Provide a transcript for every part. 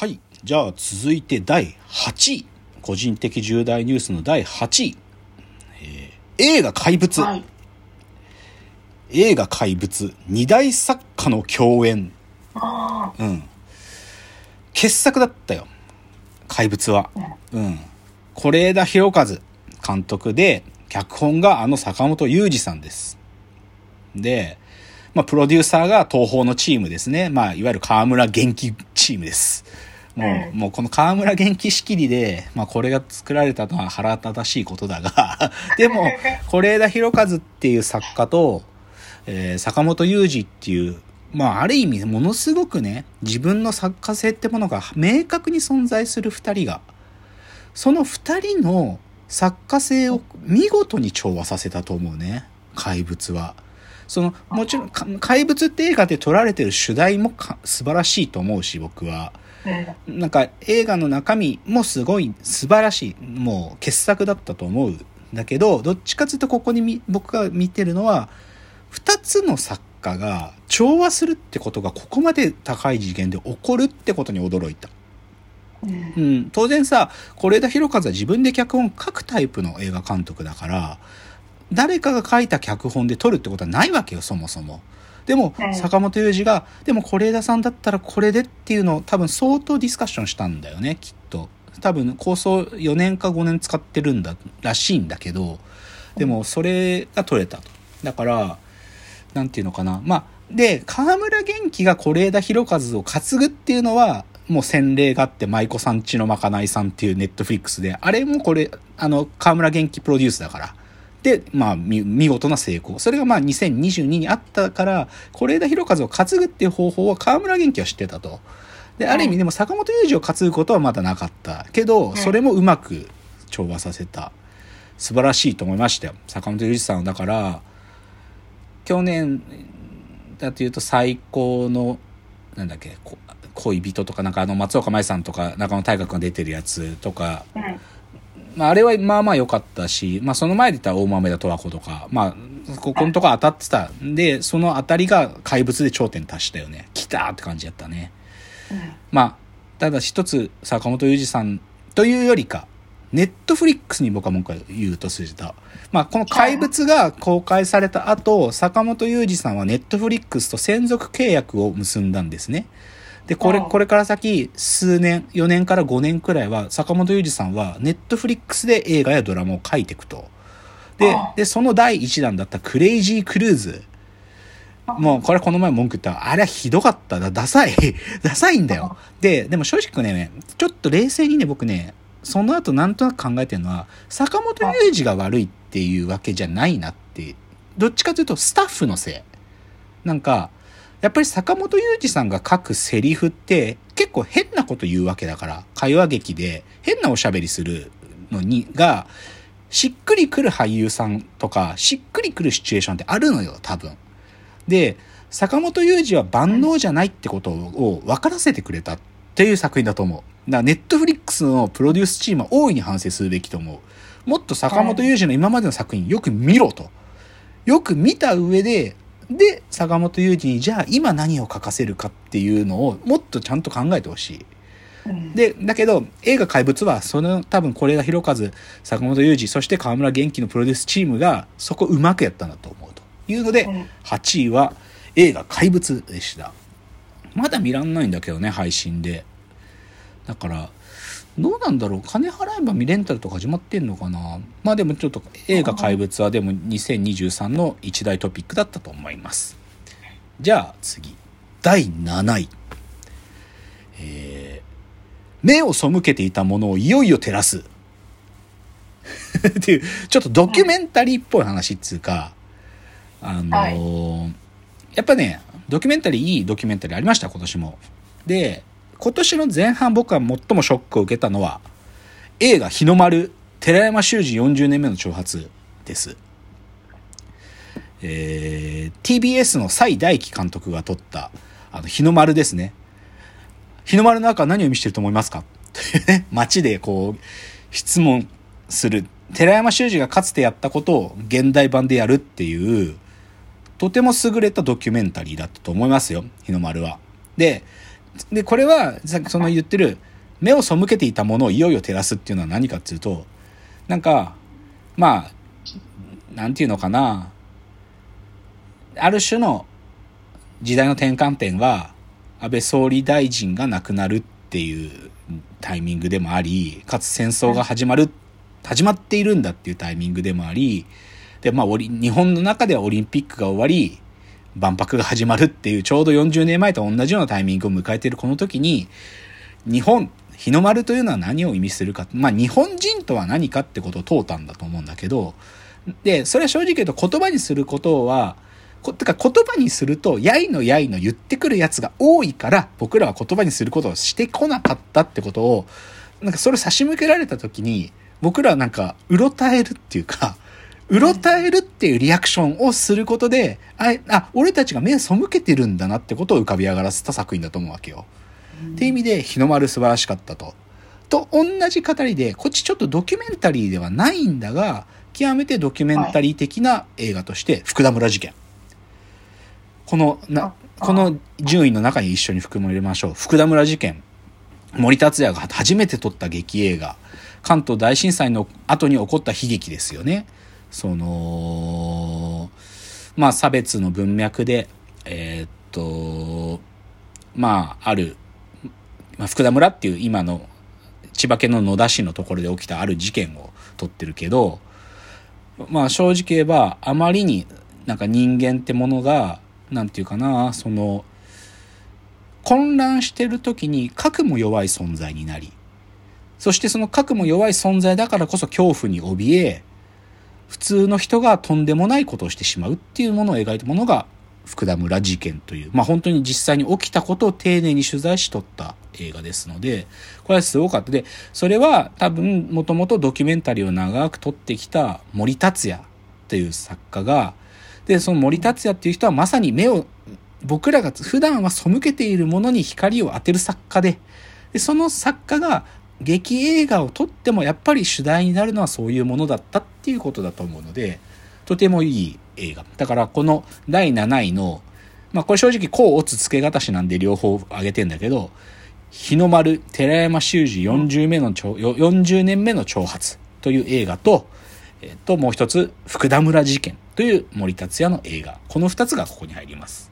はい。じゃあ続いて第8位。個人的重大ニュースの第8位。えー映画怪物。はい。映画怪物。二大作家の共演。あうん。傑作だったよ。怪物は。うん。是枝裕和監督で、脚本があの坂本雄二さんです。で、まあ、プロデューサーが東宝のチームですね。まあ、いわゆる河村元気チームです。もう、うんもうこの河村元気仕切りで、まあ、これが作られたのは腹立たしいことだが、でも、是枝裕和っていう作家と、えー坂本雄二っていう、まあ、ある意味、ものすごくね、自分の作家性ってものが明確に存在する二人が、その二人の作家性を見事に調和させたと思うね、怪物は。その、もちろん、か怪物って映画で撮られてる主題もか素晴らしいと思うし、僕は。うん。なんか映画の中身もすごい素晴らしい、もう傑作だったと思うんだけど、どっちかというとここにみ僕が見てるのは、二つの作家が調和するってことがここまで高い次元で起こるってことに驚いた。うんうん、当然さ、是枝裕和は自分で脚本書くタイプの映画監督だから、誰かが書いた脚本で撮るってことはないわけよ、そもそも。でも、うん坂本雄二が、でも是枝さんだったらこれでっていうのを多分相当ディスカッションしたんだよね、きっと。多分構想4年か5年使ってるんだ、らしいんだけど、でもそれが取れたと。だから、なんていうのかな。まあ、で、河村元気が是枝裕和を担ぐっていうのは、もう洗礼があって、舞妓さんちのまかないさんっていうネットフリックスで、あれもこれ、あの、河村元気プロデュースだから。で、まあ、み見事な成功。それがまあ2022にあったから、是枝裕和を担ぐっていう方法は河村元気は知ってたと。で、ある意味でも坂本雄二を担ぐことはまだなかった。けど、それもうまく調和させた。素晴らしいと思いましたよ。坂本雄二さんはだから、去年だというと最高の、なんだっけ、こ恋人とか、なんかあの松岡茉優さんとか中野大河が出てるやつとか、うん。まあ、あれはまあまあ良かったし、まあその前で言ったら大豆田十和子とか、まあ、ここのとこ当たってたんで、その当たりが怪物で頂点達したよね。来たーって感じやったね。まあ、ただ一つ坂本雄二さんというよりか、ネットフリックスに僕は文句を言うとすると、まあこの怪物が公開された後、坂本雄二さんはネットフリックスと専属契約を結んだんですね。で、これ、うんこれから先、数年、4年から5年くらいは、坂本雄二さんは、ネットフリックスで映画やドラマを書いていくと。であ、で、その第1弾だったクレイジークルーズ。もう、これこの前文句言った。あれはひどかった。だ、ダサい。ダサいんだよ。で、でも正直ね、ちょっと冷静にね、僕ね、その後なんとなく考えてるのは、坂本雄二が悪いっていうわけじゃないなって。どっちかというと、スタッフのせい。なんか、やっぱり坂本雄二さんが書くセリフって結構変なこと言うわけだから、会話劇で変なおしゃべりするのに、が、しっくりくる俳優さんとか、しっくりくるシチュエーションってあるのよ、多分。で、坂本雄二は万能じゃないってことを分からせてくれたっていう作品だと思う。だからネットフリックスのプロデュースチームは大いに反省するべきと思う。もっと坂本雄二の今までの作品よく見ろと。よく見た上で、で、坂本雄二にじゃあ今何を書かせるかっていうのをもっとちゃんと考えてほしい。うん。で、だけど、映画怪物は、その多分是枝裕和、坂本雄二、そして河村元気のプロデュースチームが、そこうまくやったんだと思うというので、うん8位は映画怪物でした。まだ見らんないんだけどね、配信で。だから、どうなんだろう金払えば見レンタルとか始まってんのかなまあでもちょっと映画怪物はでも2023の一大トピックだったと思います。じゃあ次。第7位。えー目を背けていたものをいよいよ照らす。っていう、ちょっとドキュメンタリーっぽい話っつうか、あのーやっぱね、ドキュメンタリー、いいドキュメンタリーありました、今年も。で、今年の前半僕は最もショックを受けたのは、映画日の丸、寺山修司40年目の挑発です。えー TBS の蔡大輝監督が撮った、あの、日の丸ですね。日の丸の中は何を見せてると思いますか？というね、街でこう、質問する。寺山修司がかつてやったことを現代版でやるっていう、とても優れたドキュメンタリーだったと思いますよ、日の丸は。で、で、これは、さっきその言ってる、目を背けていたものをいよいよ照らすっていうのは何かっていうと、なんか、まあ、なんていうのかな。ある種の時代の転換点は、安倍総理大臣が亡くなるっていうタイミングでもあり、かつ戦争が始まる、始まっているんだっていうタイミングでもあり、で、まあ、日本の中ではオリンピックが終わり、万博が始まるっていうちょうど40年前と同じようなタイミングを迎えているこの時に、日本、日の丸というのは何を意味するか。まあ、日本人とは何かってことを問うたんだと思うんだけど、で、それは正直言うと言葉にすることは、こ、てか言葉にすると、やいのやいの言ってくるやつが多いから、僕らは言葉にすることをしてこなかったってことを、なんかそれ差し向けられた時に、僕らはなんか、うろたえるっていうか、うろたえるっていうリアクションをすることで、あ、あ、俺たちが目を背けてるんだなってことを浮かび上がらせた作品だと思うわけよ。っていう意味で、日の丸素晴らしかったと。と、同じ語りで、こっちちょっとドキュメンタリーではないんだが、極めてドキュメンタリー的な映画として、福田村事件。この、な、この順位の中に一緒に含まれましょう。福田村事件。森達也が初めて撮った劇映画。関東大震災の後に起こった悲劇ですよね。その、まあ差別の文脈で、えー、っと、まあある、まあ、福田村っていう今の千葉県の野田市のところで起きたある事件を撮ってるけど、まあ正直言えばあまりになんか人間ってものがなんていうかな、その、混乱してる時に核も弱い存在になり、そしてその核も弱い存在だからこそ恐怖に怯え、普通の人がとんでもないことをしてしまうっていうものを描いたものが福田村事件という、まあ本当に実際に起きたことを丁寧に取材し撮った映画ですので、これはすごかった。で、それは多分もともとドキュメンタリーを長く撮ってきた森達也という作家が、で、その森達也っていう人はまさに目を、僕らが普段は背けているものに光を当てる作家で、でその作家が劇映画を撮ってもやっぱり主題になるのはそういうものだったっっていうことだと思うので、とてもいい映画。だからこの第7位の、まあこれ正直こうオツ付け方しなんで両方上げてんだけど、日の丸寺山修司40目の40年目の挑発という映画と、えっと、もう一つ、福田村事件という森達也の映画。この二つがここに入ります。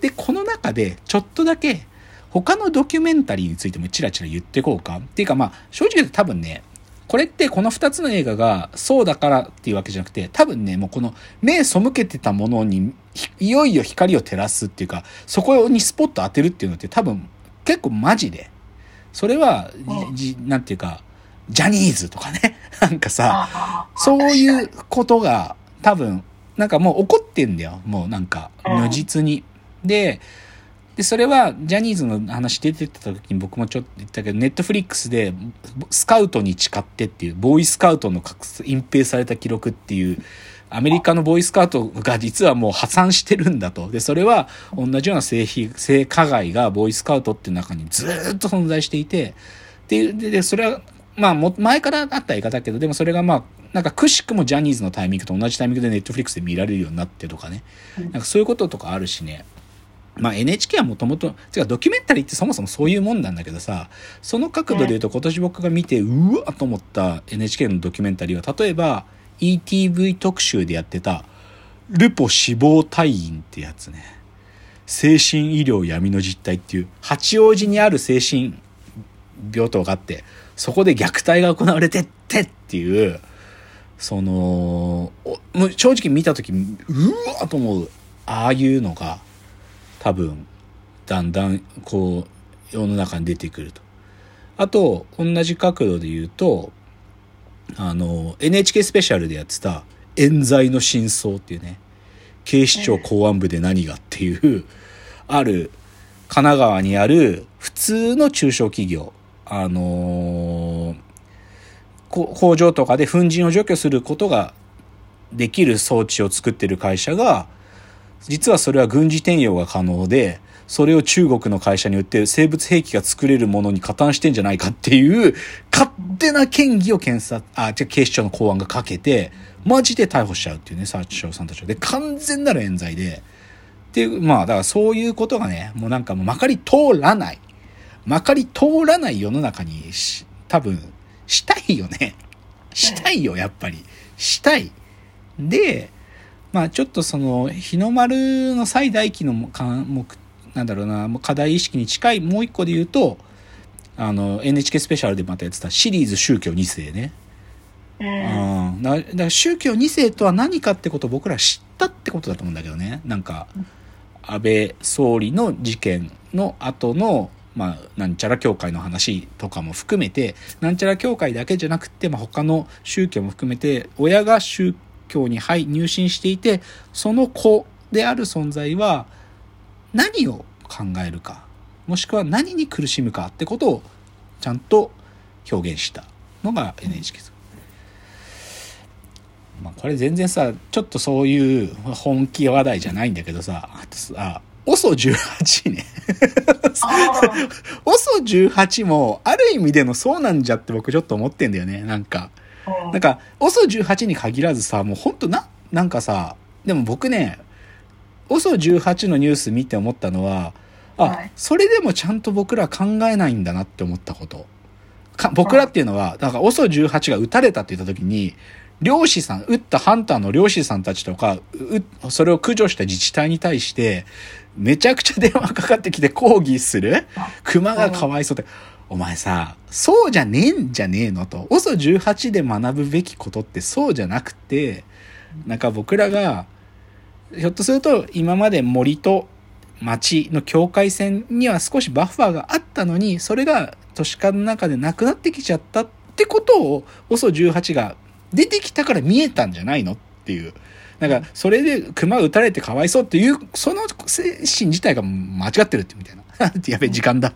で、この中でちょっとだけ他のドキュメンタリーについてもチラチラ言ってこうか。っていうかまあ、正直言うと多分ね、これってこの二つの映画がそうだからっていうわけじゃなくて、多分ね、もうこの目背けてたものにいよいよ光を照らすっていうか、そこにスポット当てるっていうのって多分結構マジで。それは、じ、なんていうか、ジャニーズとかね。なんかさ、そういうことが多分、なんかもう怒ってんだよ。もうなんか、如実に。で、で、それは、ジャニーズの話出てた時に僕もちょっと言ったけど、ネットフリックスで、スカウトに誓ってっていう、ボーイスカウトの隠蔽された記録っていう、アメリカのボーイスカウトが実はもう破産してるんだと。で、それは同じような性被、性加害がボーイスカウトっていう中にずっと存在していて、で、で、それは、まあ、も、前からあった映画だけど、でもそれがまあ、なんかくしくもジャニーズのタイミングと同じタイミングでネットフリックスで見られるようになってとかね。なんかそういうこととかあるしね。まあ NHK はもともと、違う、ドキュメンタリーってそもそもそういうもんなんだけどさ、その角度で言うと今年僕が見て、うわと思った NHK のドキュメンタリーは、例えば ETV 特集でやってた、ルポ死亡退院ってやつね。精神医療闇の実態っていう、八王子にある精神病棟があって、そこで虐待が行われてってっていう、その、もう正直見た時、うわと思う、ああいうのが、多分、だんだん、こう、世の中に出てくると。あと、同じ角度で言うと、あの、NHK スペシャルでやってた、冤罪の真相っていうね、警視庁公安部で何がっていう、ある、神奈川にある普通の中小企業、あのー、工場とかで粉塵を除去することができる装置を作ってる会社が、実はそれは軍事転用が可能で、それを中国の会社に売って生物兵器が作れるものに加担してんじゃないかっていう、勝手な嫌疑を検察、あ、じゃ警視庁の公安がかけて、マジで逮捕しちゃうっていうね、サーチショーさんたちは。で、完全なる冤罪で、っていう、まあ、だからそういうことがね、もうなんかもうまかり通らない。まかり通らない世の中にし、多分、したいよね。したいよ、やっぱり。したい。で、まあちょっとその、日の丸の最大期の目、なんだろうな、課題意識に近いもう一個で言うと、あの、NHK スペシャルでまたやってたシリーズ宗教2世ね。うん。うん、だだから宗教2世とは何かってことを僕ら知ったってことだと思うんだけどね。なんか安倍総理の事件の後のまあなんちゃら教会の話とかも含めてなんちゃら教会だけじゃなくて、まあ、他の宗教も含めて親が宗教に入入信していてその子である存在は何を考えるかもしくは何に苦しむかってことをちゃんと表現したのが NHK です。まあ、これ全然さ、ちょっとそういう本気話題じゃないんだけどさ、あとさ、OSO18 ね。あ OSO18 も、ある意味でのそうなんじゃって僕ちょっと思ってんだよね。なんか、あなんか、OSO18 に限らずさ、もうほんとな、なんかさ、でも僕ね、OSO18 のニュース見て思ったのは、あ、はいそれでもちゃんと僕ら考えないんだなって思ったこと。か僕らっていうのは、だから OSO18 が撃たれたって言った時に、漁師さん、撃ったハンターの漁師さんたちとか、うそれを駆除した自治体に対して、めちゃくちゃ電話かかってきて抗議する熊がかわいそうって。お前さ、そうじゃねえんじゃねえのと。OSO18 で学ぶべきことってそうじゃなくて、なんか僕らが、ひょっとすると今まで森と町の境界線には少しバッファーがあったのに、それが都市化の中でなくなってきちゃったってことを OSO18 が出てきたから見えたんじゃないのっていう。なんか、それで熊撃たれてかわいそうっていう、その精神自体が間違ってるってみたいな。やべえ、時間だ。